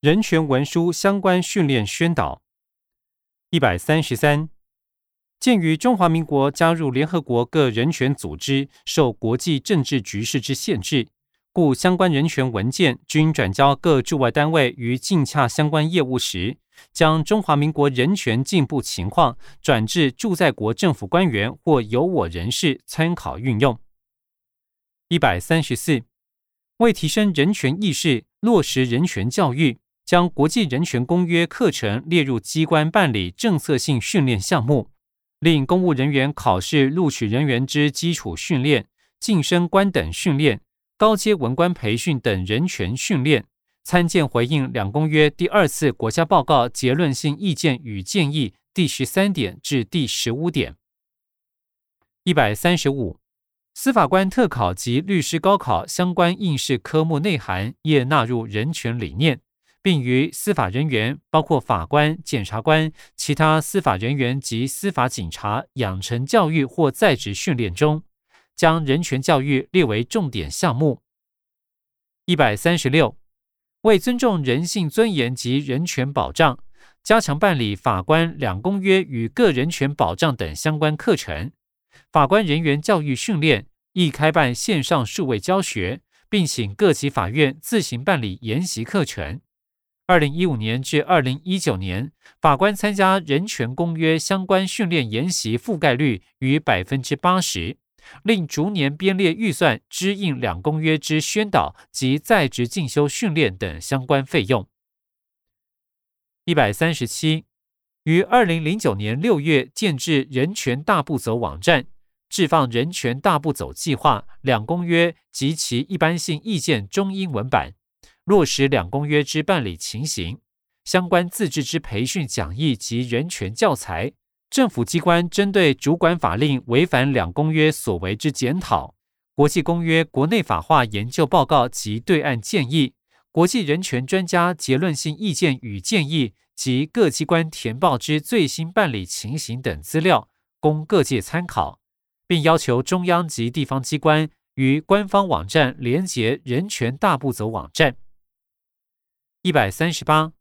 人权文书相关训练宣导。一百三十三，鉴于中华民国加入联合国各人权组织，受国际政治局势之限制，故相关人权文件均转交各驻外单位于尽洽相关业务时，将中华民国人权进步情况转至驻在国政府官员或有我人士参考运用。一百三十四，为提升人权意识，落实人权教育。将国际人权公约课程列入机关办理政策性训练项目，令公务人员考试录取人员之基础训练、晋升官等训练、高阶文官培训等人权训练，参见回应两公约第二次国家报告结论性意见与建议第十三点至第十五点。一百三十五，司法官特考及律师高考相关应试科目内涵也纳入人权理念。并于司法人员，包括法官、检察官、其他司法人员及司法警察养成教育或在职训练中，将人权教育列为重点项目。一百三十六，为尊重人性尊严及人权保障，加强办理法官两公约与个人权保障等相关课程，法官人员教育训练亦开办线上数位教学，并请各级法院自行办理研习课程。二零一五年至二零一九年，法官参加人权公约相关训练研习覆盖率逾百分之八十，另逐年编列预算支应两公约之宣导及在职进修训练等相关费用。一百三十七，于二零零九年六月建制人权大步走网站，置放人权大步走计划两公约及其一般性意见中英文版。落实两公约之办理情形，相关自治之培训讲义及人权教材，政府机关针对主管法令违反两公约所为之检讨，国际公约国内法化研究报告及对案建议，国际人权专家结论性意见与建议及各机关填报之最新办理情形等资料，供各界参考，并要求中央及地方机关与官方网站连结人权大步走网站。一百三十八，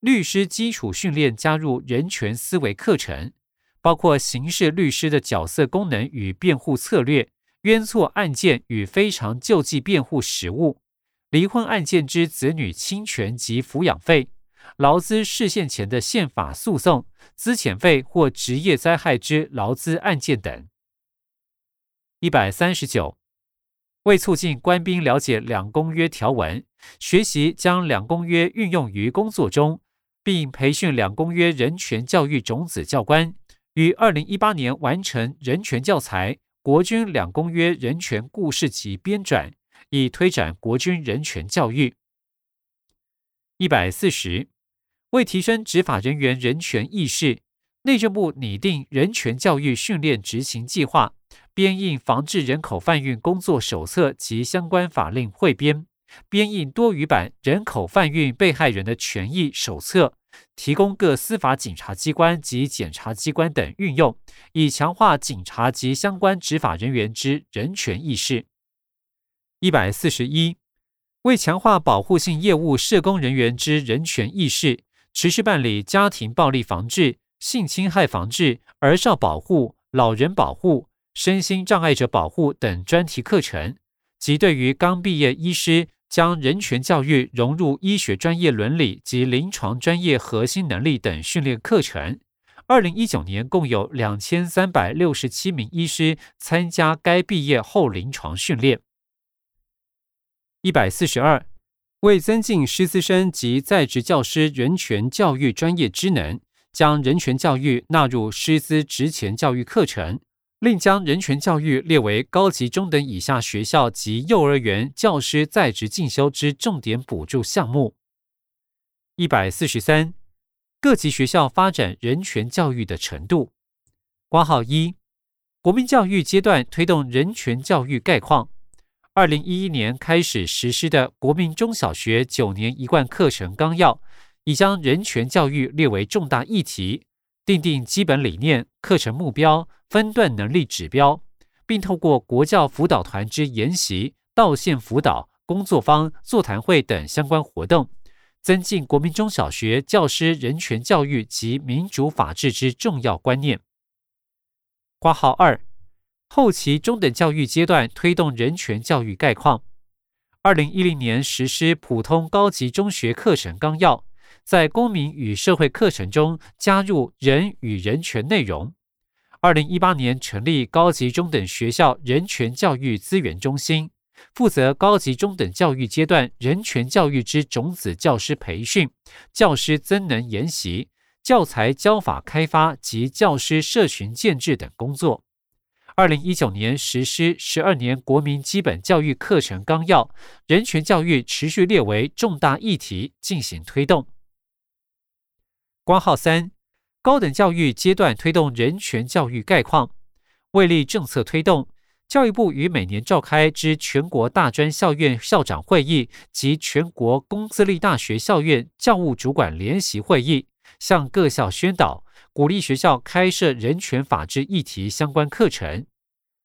律师基础训练加入人权思维课程，包括刑事律师的角色功能与辩护策略、冤错案件与非常救济辩护实务、离婚案件之子女侵权及抚养费、劳资事现前的宪法诉讼、资遣费或职业灾害之劳资案件等。一百三十九。为促进官兵了解两公约条文，学习将两公约运用于工作中，并培训两公约人权教育种子教官，于二零一八年完成人权教材《国军两公约人权故事集》编撰，以推展国军人权教育。一百四十，为提升执法人员人权意识，内政部拟定人权教育训练执行计划。编印防治人口贩运工作手册及相关法令汇编，编印多语版人口贩运被害人的权益手册，提供各司法警察机关及检察机关等运用，以强化警察及相关执法人员之人权意识。一百四十一，为强化保护性业务社工人员之人权意识，持续办理家庭暴力防治、性侵害防治、儿少保护、老人保护。身心障碍者保护等专题课程，及对于刚毕业医师将人权教育融入医学专业伦理及临床专业核心能力等训练课程。二零一九年共有两千三百六十七名医师参加该毕业后临床训练。一百四十二，为增进师资生及在职教师人权教育专业知能，将人权教育纳入师资职前教育课程。另将人权教育列为高级中等以下学校及幼儿园教师在职进修之重点补助项目。一百四十三，各级学校发展人权教育的程度。挂号一，国民教育阶段推动人权教育概况。二零一一年开始实施的国民中小学九年一贯课程纲要，已将人权教育列为重大议题。定定基本理念、课程目标、分段能力指标，并透过国教辅导团之研习、到线辅导、工作坊、座谈会等相关活动，增进国民中小学教师人权教育及民主法治之重要观念。挂号二，后期中等教育阶段推动人权教育概况。二零一零年实施普通高级中学课程纲要，在公民与社会课程中加入人与人权内容。二零一八年成立高级中等学校人权教育资源中心。负责高级中等教育阶段人权教育之种子教师培训、教师增能研习、教材教法开发及教师社群建制等工作。二零一九年实施十二年国民基本教育课程纲要，人权教育持续列为重大议题进行推动。光号三，高等教育阶段推动人权教育概况，为立政策推动。教育部于每年召开之全国大专校院校长会议及全国公私立大学校院教务主管联席会议，向各校宣导，鼓励学校开设人权法治议题相关课程。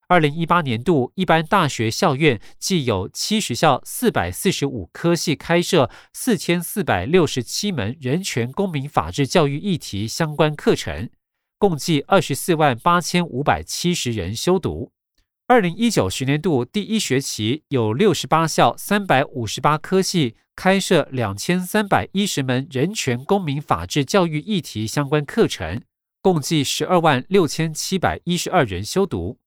二零一八年度一般大学校院既有七学校四百四十五科系开设四千四百六十七门人权公民法治教育议题相关课程，共计二十四万八千五百七十人修读。二零一九学年度第一学期有六十八校三百五十八科系开设两千三百一十门人权公民法治教育议题相关课程，共计十二万六千七百一十二人修读。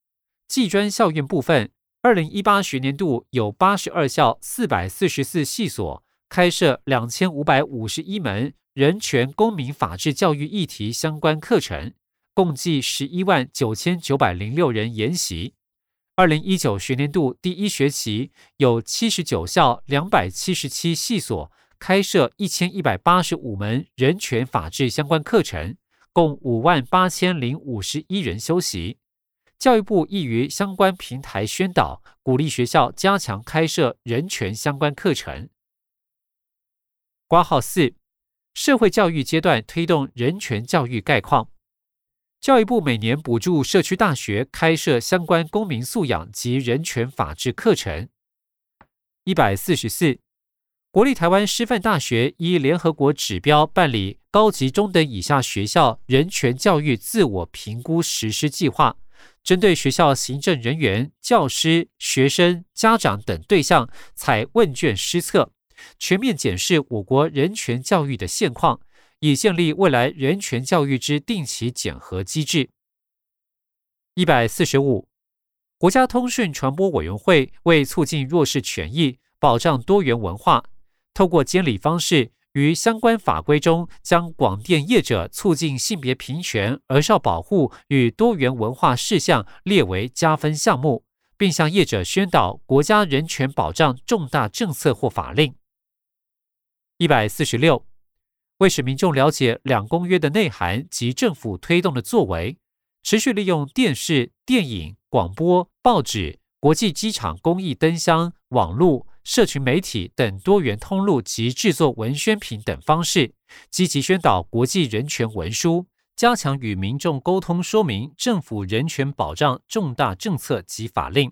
技专校院部分，二零一八学年度有八十二校四百四十四系所开设两千五百五十一门人权公民法治教育议题相关课程，共计十一万九千九百零六人研习。二零一九学年度第一学期，有七十九校两百七十七系所开设一千一百八十五门人权法治相关课程，共五万八千零五十一人修习。教育部亦于相关平台宣导，鼓励学校加强开设人权相关课程。挂号四，社会教育阶段推动人权教育概况。教育部每年补助社区大学开设相关公民素养及人权法治课程。一百四十四，国立台湾师范大学依联合国指标办理高级中等以下学校人权教育自我评估实施计划，针对学校行政人员、教师、学生、家长等对象采问卷施测，全面检视我国人权教育的现况。以建立未来人权教育之定期检核机制。一百四十五，国家通讯传播委员会为促进弱势权益、保障多元文化，透过监理方式，于相关法规中将广电业者促进性别平权、儿少保护与多元文化事项列为加分项目，并向业者宣导国家人权保障重大政策或法令。一百四十六。为使民众了解两公约的内涵及政府推动的作为，持续利用电视、电影、广播、报纸、国际机场公益灯箱、网络、社群媒体等多元通路及制作文宣品等方式，积极宣导国际人权文书，加强与民众沟通说明政府人权保障重大政策及法令，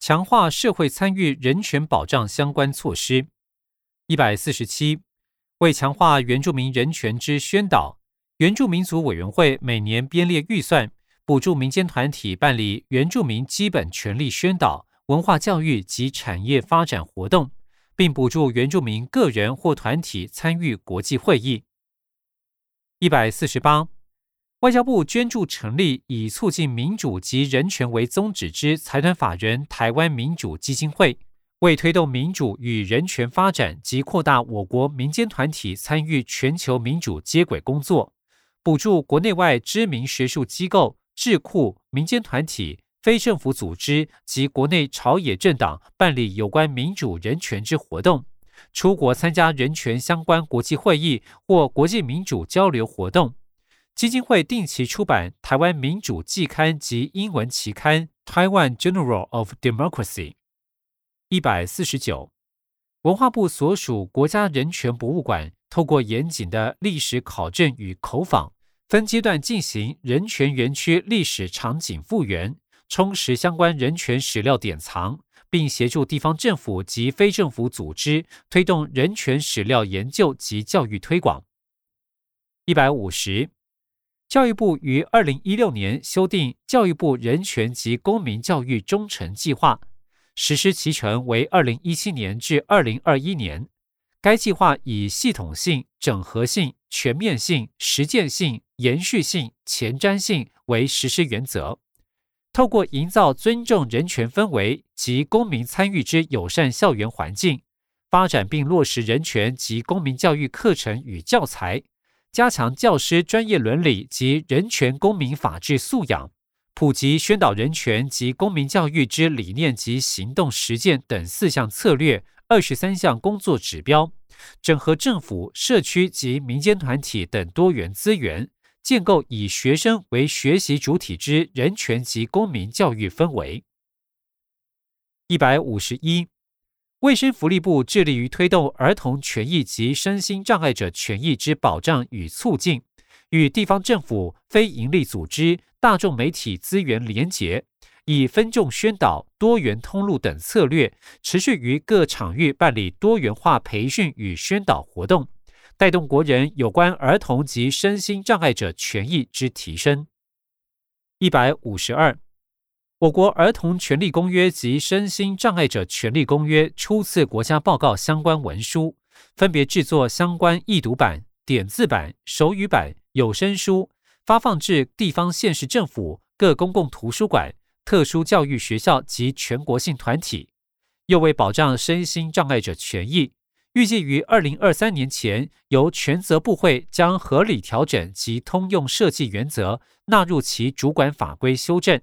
强化社会参与人权保障相关措施。一百四十七。为强化原住民人权之宣导，原住民族委员会每年编列预算，补助民间团体办理原住民基本权利宣导、文化教育及产业发展活动，并补助原住民个人或团体参与国际会议。一百四十八，外交部捐助成立以促进民主及人权为宗旨之财团法人台湾民主基金会。为推动民主与人权发展及扩大我国民间团体参与全球民主接轨工作，补助国内外知名学术机构、智库、民间团体、非政府组织及国内朝野政党办理有关民主人权之活动，出国参加人权相关国际会议或国际民主交流活动。基金会定期出版台湾民主季刊及英文期刊《Taiwan Journal of Democracy》。一百四十九，文化部所属国家人权博物馆，透过严谨的历史考证与口访，分阶段进行人权园区历史场景复原，充实相关人权史料典藏，并协助地方政府及非政府组织推动人权史料研究及教育推广。一百五十，教育部于二零一六年修订《教育部人权及公民教育忠诚计划》，实施期程为二零一七年至二零二一年。该计划以系统性、整合性、全面性、实践性、延续性、前瞻性为实施原则，透过营造尊重人权氛围及公民参与之友善校园环境，发展并落实人权及公民教育课程与教材，加强教师专业伦理及人权公民法治素养，普及宣导人权及公民教育之理念及行动实践等四项策略。二十三项工作指标，整合政府、社区及民间团体等多元资源，建构以学生为学习主体之人权及公民教育氛围。一百五十一，卫生福利部致力于推动儿童权益及身心障碍者权益之保障与促进，与地方政府、非营利组织、大众媒体资源连结。以分众宣导、多元通路等策略，持续于各场域办理多元化培训与宣导活动，带动国人有关儿童及身心障碍者权益之提升。一百五十二，我国儿童权利公约及身心障碍者权利公约初次国家报告相关文书，分别制作相关易读版、点字版、手语版、有声书，发放至地方县市政府、各公共图书馆。特殊教育学校及全国性团体，又为保障身心障碍者权益，预计于二零二三年前由全责部会将合理调整及通用设计原则纳入其主管法规修正，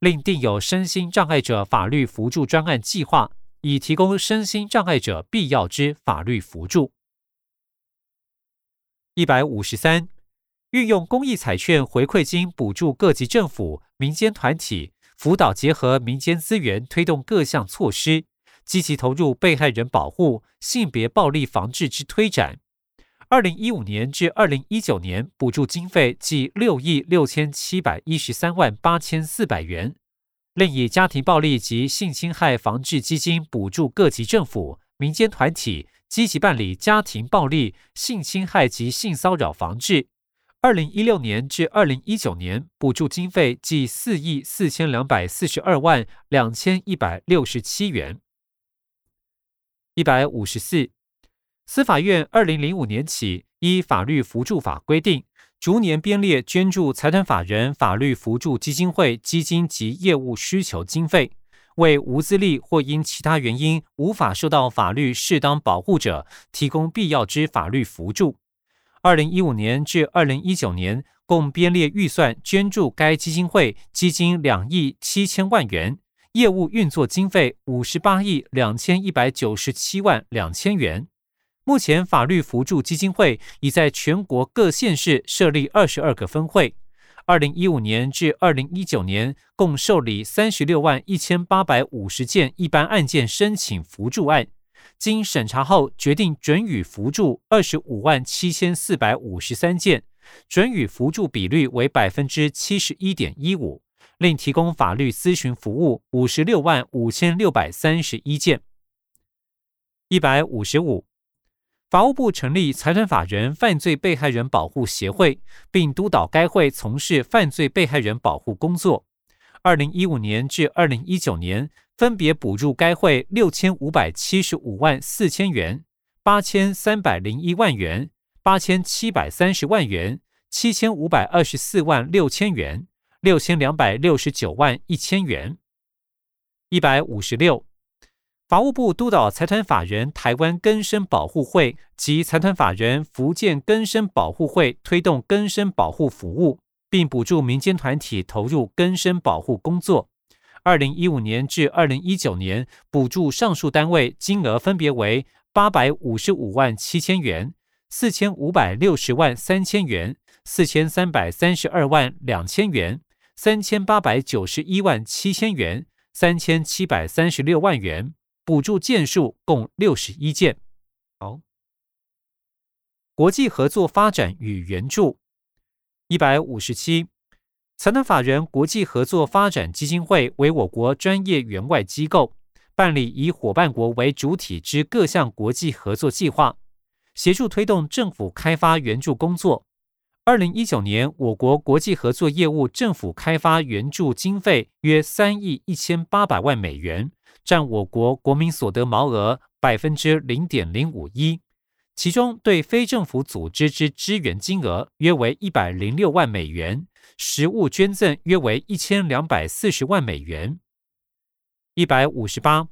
另定有身心障碍者法律扶助专案计划，以提供身心障碍者必要之法律扶助。一百五十三，运用公益彩券回馈金补助各级政府、民间团体。辅导结合民间资源，推动各项措施，积极投入被害人保护、性别暴力防治之推展。二零一五年至二零一九年，补助经费计六亿六千七百一十三万八千四百元。另以家庭暴力及性侵害防治基金补助各级政府、民间团体，积极办理家庭暴力、性侵害及性骚扰防治。二零一六年至二零一九年，补助经费计四亿四千两百四十二万两千一百六十七元。一百五十四，司法院二零零五年起依法律扶助法规定，逐年编列捐助财团法人法律扶助基金会基金及业务需求经费，为无资力或因其他原因无法受到法律适当保护者，提供必要之法律扶助。二零一五年至二零一九年，共编列预算捐助该基金会基金两亿七千万元，业务运作经费五十八亿两千一百九十七万两千元。目前，法律扶助基金会已在全国各县市设立二十二个分会。二零一五年至二零一九年，共受理三十六万一千八百五十件一般案件申请扶助案。经审查后，决定准予扶助二十五万七千四百五十三件，准予扶助比率为百分之七十一点一五。另提供法律咨询服务五十六万五千六百三十一件。一百五十五，法务部成立财团法人犯罪被害人保护协会，并督导该会从事犯罪被害人保护工作。二零一五年至二零一九年。分别补助该会六千五百七十五万四千元、八千三百零一万元、八千七百三十万元、七千五百二十四万六千元、六千两百六十九万一千元。一百五十六，法务部督导财团法人台湾根生保护会及财团法人福建根生保护会推动根生保护服务，并补助民间团体投入根生保护工作。二零一五年至二零一九年，补助上述单位金额分别为八百五十五万七千元、四千五百六十万三千元、四千三百三十二万两千元、三千八百九十一万七千元、三千七百三十六万元，补助件数共六十一件。好，国际合作发展与援助一百五十七。财团法人国际合作发展基金会为我国专业援外机构，办理以伙伴国为主体之各项国际合作计划，协助推动政府开发援助工作。二零一九年，我国国际合作业务政府开发援助经费约三亿一千八百万美元，占我国国民所得毛额百分之零点零五一。其中，对非政府组织之支援金额约为一百零六万美元，实物捐赠约为一千两百四十万美元。一百五十八，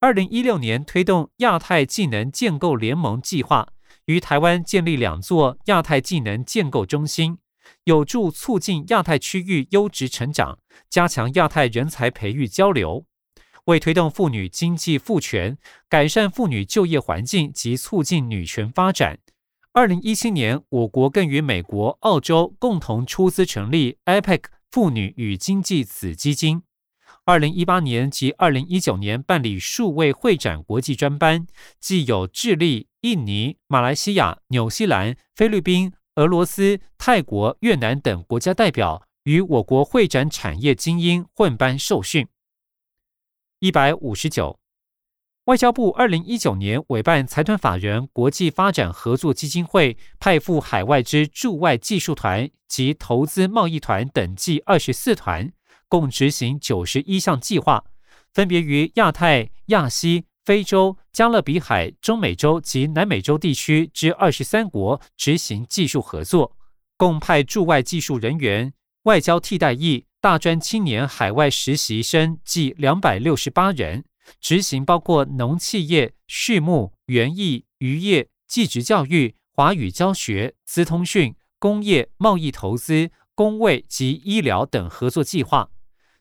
二零一六年推动亚太技能建构联盟计划，于台湾建立两座亚太技能建构中心，有助促进亚太区域优质成长，加强亚太人才培育交流。为推动妇女经济赋权、改善妇女就业环境及促进女权发展，二零一七年，我国更与美国、澳洲共同出资成立 APEC 妇女与经济子基金。二零一八年及二零一九年办理数位会展国际专班，既有智利、印尼、马来西亚、纽西兰、菲律宾、俄罗斯、泰国、越南等国家代表与我国会展产业精英混班受训。一百五十九，外交部二零一九年委办财团法人国际发展合作基金会派赴海外之驻外技术团及投资贸易团等计二十四团，共执行九十一项计划，分别于亚太、亚西、非洲、加勒比海、中美洲及南美洲地区之二十三国执行技术合作，共派驻外技术人员、外交替代役。大专青年海外实习生计两百六十八人，执行包括农企业、畜牧、园艺、渔业、技职教育、华语教学、资通讯、工业、贸易投资、工卫及医疗等合作计划。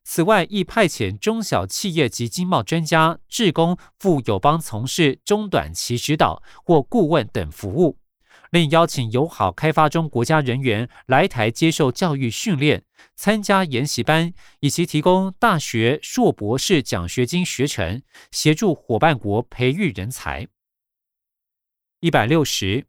此外，亦派遣中小企业及经贸专家、志工赴友邦从事中短期指导或顾问等服务。另邀请友好开发中国家人员来台接受教育训练、参加研习班，以及提供大学硕博士奖学金学程，协助伙伴国培育人才。一百六十，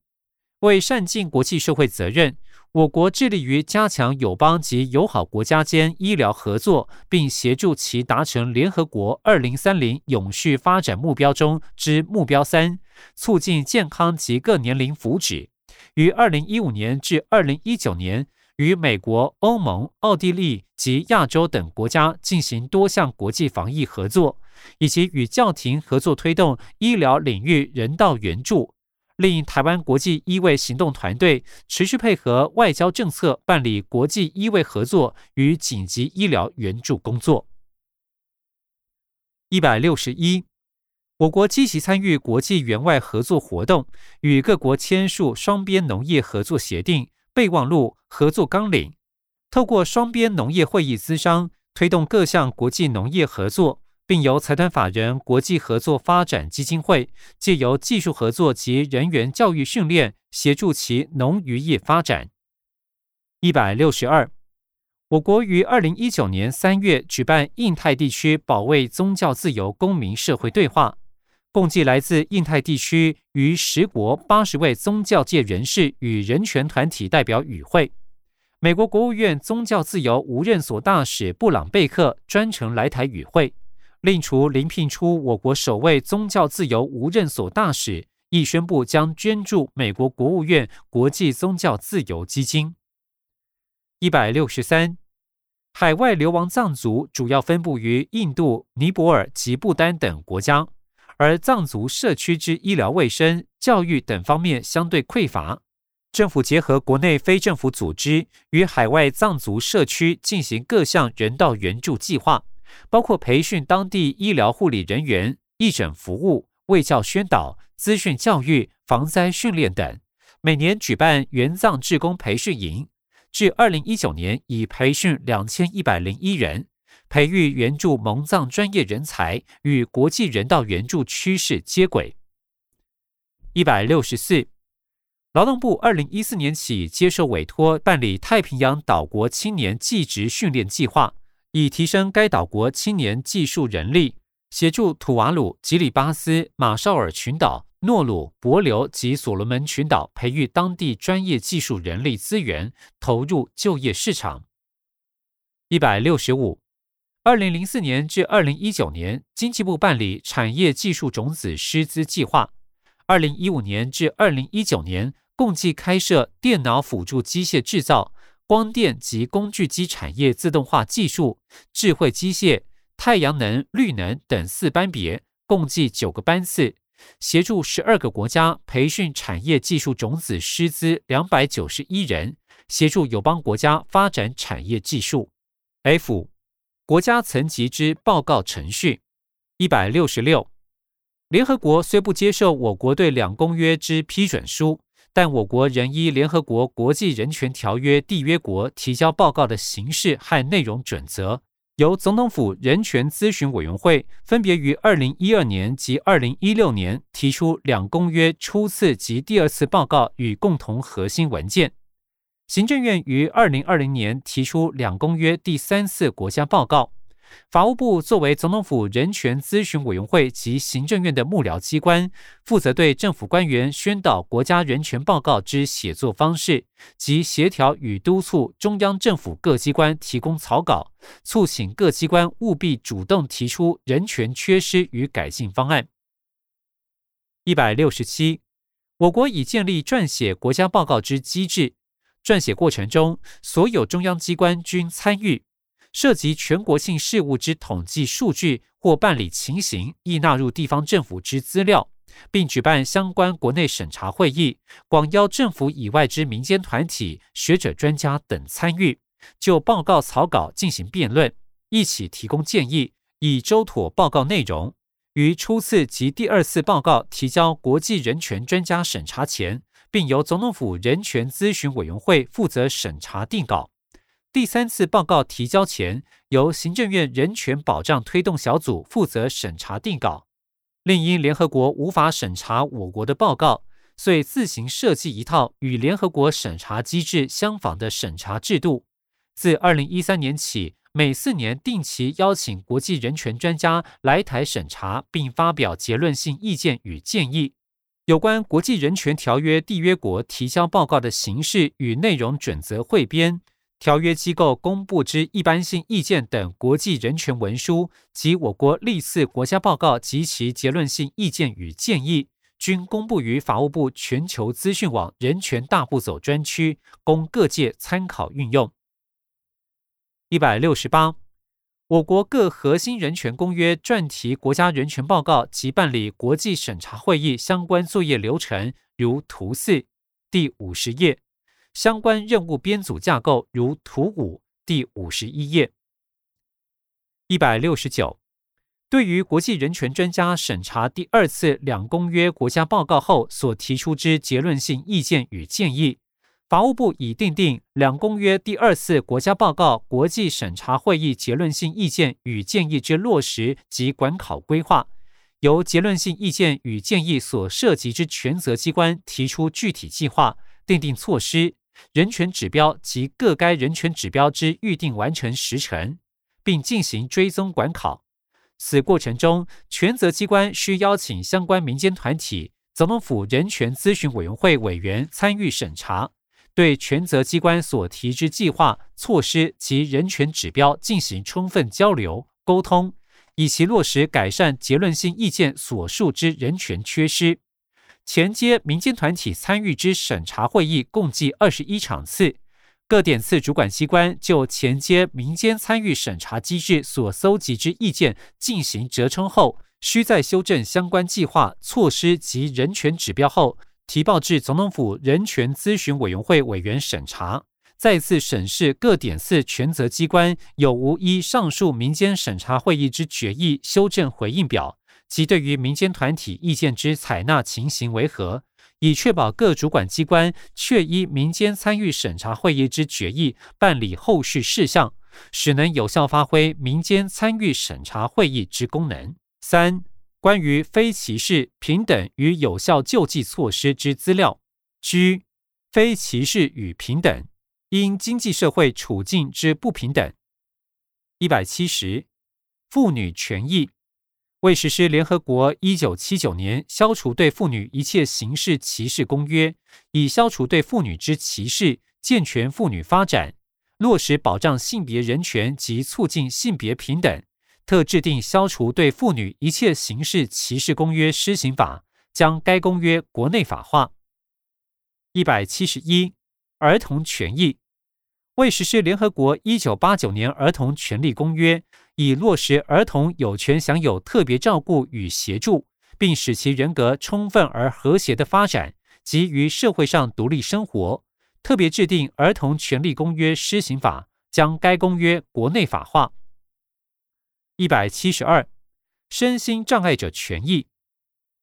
为善尽国际社会责任，我国致力于加强友邦及友好国家间医疗合作，并协助其达成联合国二零三零永续发展目标中之目标三，促进健康及各年龄福祉。于二零一五年至二零一九年，与美国、欧盟、奥地利及亚洲等国家进行多项国际防疫合作，以及与教廷合作推动医疗领域人道援助。令台湾国际医卫行动团队持续配合外交政策，办理国际医卫合作与紧急医疗援助工作。一百六十一。我国积极参与国际援外合作活动，与各国签署双边农业合作协定、备忘录、合作纲领，透过双边农业会议资商，推动各项国际农业合作，并由财团法人国际合作发展基金会借由技术合作及人员教育训练，协助其农渔业发展。一百六十二，我国于二零一九年三月举办印太地区保卫宗教自由公民社会对话。共计来自印太地区逾十国八十位宗教界人士与人权团体代表与会。美国国务院宗教自由无任所大使布朗贝克专程来台与会。另除临聘出我国首位宗教自由无任所大使，亦宣布将捐助美国国务院国际宗教自由基金。一百六十三，海外流亡藏族主要分布于印度、尼泊尔及不丹等国家。而藏族社区之医疗卫生、教育等方面相对匮乏，政府结合国内非政府组织与海外藏族社区进行各项人道援助计划，包括培训当地医疗护理人员、义诊服务、卫教宣导、资讯教育、防灾训练等，每年举办援藏志工培训营，至二零一九年已培训两千一百零一人。培育援助蒙藏专业人才与国际人道援助趋势接轨。一百六十四，劳动部二零一四年起接受委托办理太平洋岛国青年技职训练计划，以提升该岛国青年技术人力，协助土瓦鲁、吉里巴斯、马绍尔群岛、诺鲁、帛琉及所罗门群岛培育当地专业技术人力资源，投入就业市场。一百六十五。二零零四年至二零一九年，经济部办理产业技术种子师资计划；二零一五年至二零一九年，共计开设电脑辅助机械制造、光电及工具机产业自动化技术、智慧机械、太阳能、绿能等四班别，共计九个班次，协助十二个国家培训产业技术种子师资两百九十一人，协助友邦国家发展产业技术。F 国家层级之报告程序一百六十六，联合国虽不接受我国对两公约之批准书，但我国仍依联合国国际人权条约缔约国提交报告的形式和内容准则，由总统府人权咨询委员会分别于二零一二年及二零一六年提出两公约初次及第二次报告与共同核心文件。行政院于二零二零年提出两公约第三次国家报告，法务部作为总统府人权咨询委员会及行政院的幕僚机关，负责对政府官员宣导国家人权报告之写作方式及协调与督促中央政府各机关提供草稿，促请各机关务必主动提出人权缺失与改进方案。一百六十七，我国已建立撰写国家报告之机制。撰写过程中，所有中央机关均参与；涉及全国性事务之统计数据或办理情形，亦纳入地方政府之资料，并举办相关国内审查会议，广邀政府以外之民间团体、学者、专家等参与，就报告草稿进行辩论，一起提供建议，以周妥报告内容。于初次及第二次报告提交国际人权专家审查前。并由总统府人权咨询委员会负责审查定稿。第三次报告提交前，由行政院人权保障推动小组负责审查定稿。另因联合国无法审查我国的报告，遂自行设计一套与联合国审查机制相仿的审查制度。自二零一三年起，每四年定期邀请国际人权专家来台审查，并发表结论性意见与建议。有关国际人权条约缔约国提交报告的形式与内容准则汇编、条约机构公布之一般性意见等国际人权文书及我国历次国家报告及其结论性意见与建议，均公布于法务部全球资讯网人权大步走专区，供各界参考运用。一百六十八。我国各核心人权公约撰题国家人权报告及办理国际审查会议相关作业流程，如图四第五十页；相关任务编组架构，如图五第五十一页。一百六十九，对于国际人权专家审查第二次两公约国家报告后所提出之结论性意见与建议。法务部已订定两公约第二次国家报告国际审查会议结论性意见与建议之落实及管考规划，由结论性意见与建议所涉及之权责机关提出具体计划、订定措施、人权指标及各该人权指标之预定完成时程，并进行追踪管考。此过程中，权责机关需邀请相关民间团体、总统府人权咨询委员会委员参与审查。对权责机关所提之计划、措施及人权指标进行充分交流沟通，以其落实改善结论性意见所述之人权缺失。前接民间团体参与之审查会议共计二十一场次，各点次主管机关就前接民间参与审查机制所搜集之意见进行折冲后，需在修正相关计划、措施及人权指标后。提报至总统府人权咨询委员会委员审查，再次审视各点次权责机关有无依上述民间审查会议之决议修正回应表，及对于民间团体意见之采纳情形为何，以确保各主管机关确依民间参与审查会议之决议办理后续事项，使能有效发挥民间参与审查会议之功能。三。关于非歧视、平等与有效救济措施之资料，居非歧视与平等，因经济社会处境之不平等。一百七十，妇女权益为实施联合国一九七九年消除对妇女一切形式歧视公约，以消除对妇女之歧视，健全妇女发展。落实保障性别人权及促进性别平等，特制定消除对妇女一切形式歧视公约施行法，将该公约国内法化。一百七十一，儿童权益为实施联合国一九八九年儿童权利公约，以落实儿童有权享有特别照顾与协助，并使其人格充分而和谐的发展及于社会上独立生活。特别制定《儿童权利公约施行法》，将该公约国内法化。一百七十二，身心障碍者权益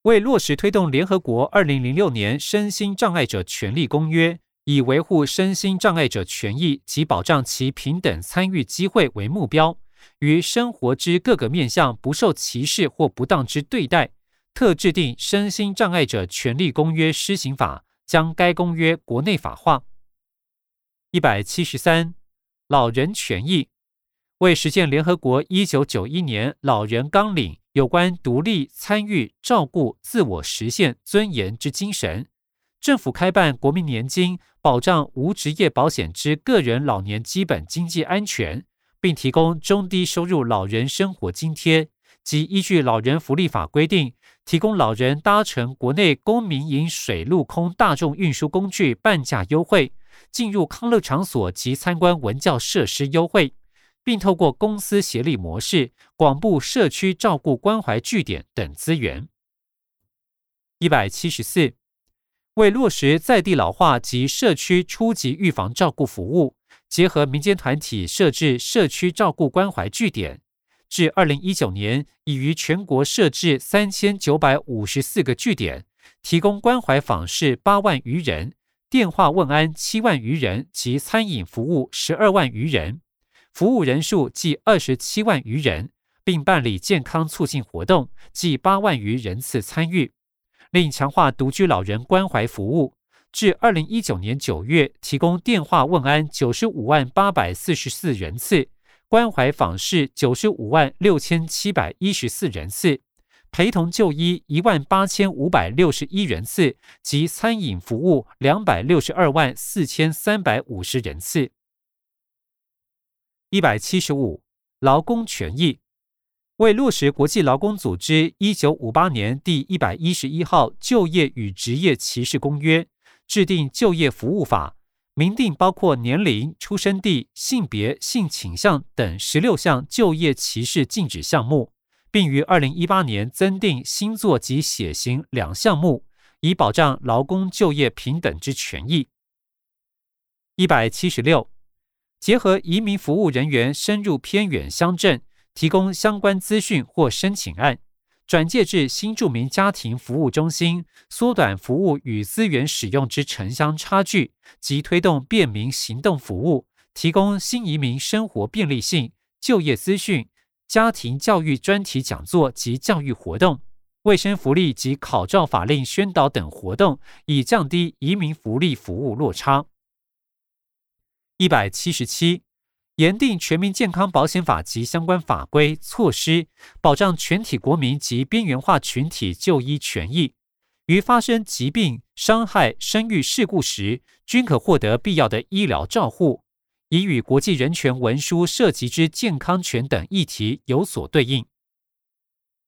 为落实推动联合国二零零六年身心障碍者权利公约，以维护身心障碍者权益及保障其平等参与机会为目标，于生活之各个面向不受歧视或不当之对待，特制定《身心障碍者权利公约施行法》，将该公约国内法化。一百七十三，老人权益为实现联合国一九九一年老人纲领有关独立参与、照顾、自我实现尊严之精神，政府开办国民年金，保障无职业保险之个人老年基本经济安全，并提供中低收入老人生活津贴，及依据老人福利法规定，提供老人搭乘国内公民营水陆空大众运输工具半价优惠。进入康乐场所及参观文教设施优惠，并透过公司协力模式广布社区照顾关怀据点等资源。一百七十四，为落实在地老化及社区初级预防照顾服务，结合民间团体设置社区照顾关怀据点，至二零一九年已于全国设置三千九百五十四个据点，提供关怀访视八万余人。电话问安七万余人及餐饮服务十二万余人，服务人数计二十七万余人，并办理健康促进活动，计八万余人次参与。另强化独居老人关怀服务，至二零一九年九月，提供电话问安九十五万八百四十四人次，关怀访视九十五万六千七百一十四人次。陪同就医一万八千五百六十一人次及餐饮服务两百六十二万四千三百五十人次。一百七十五，劳工权益为落实国际劳工组织一九五八年第一百一十一号就业与职业歧视公约，制定就业服务法，明定包括年龄、出生地、性别、性倾向等十六项就业歧视禁止项目。并于二零一八年增订星座及血型两项目，以保障劳工就业平等之权益。一百七十六，结合移民服务人员深入偏远乡镇，提供相关资讯或申请案，转介至新住民家庭服务中心，缩短服务与资源使用之城乡差距，及推动便民行动服务，提供新移民生活便利性、就业资讯。家庭教育专题讲座及教育活动、卫生福利及考照法令宣导等活动，以降低移民福利服务落差。一百七十七，严定全民健康保险法及相关法规措施，保障全体国民及边缘化群体就医权益，于发生疾病、伤害、生育事故时，均可获得必要的医疗照护。已与国际人权文书涉及之健康权等议题有所对应。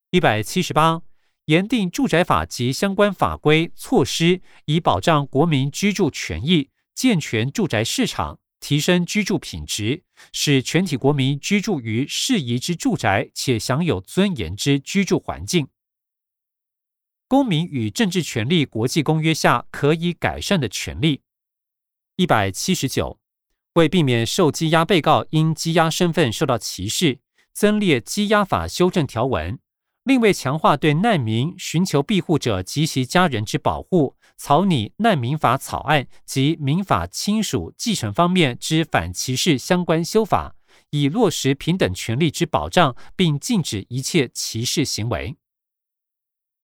一百七十八，严定住宅法及相关法规措施，以保障国民居住权益，健全住宅市场，提升居住品质，使全体国民居住于适宜之住宅，且享有尊严之居住环境。公民与政治权利国际公约下可以改善的权利。一百七十九。为避免受羁押被告因羁押身份受到歧视，增列羁押法修正条文；另为强化对难民、寻求庇护者及其家人之保护，草拟难民法草案及民法亲属继承方面之反歧视相关修法，以落实平等权利之保障，并禁止一切歧视行为。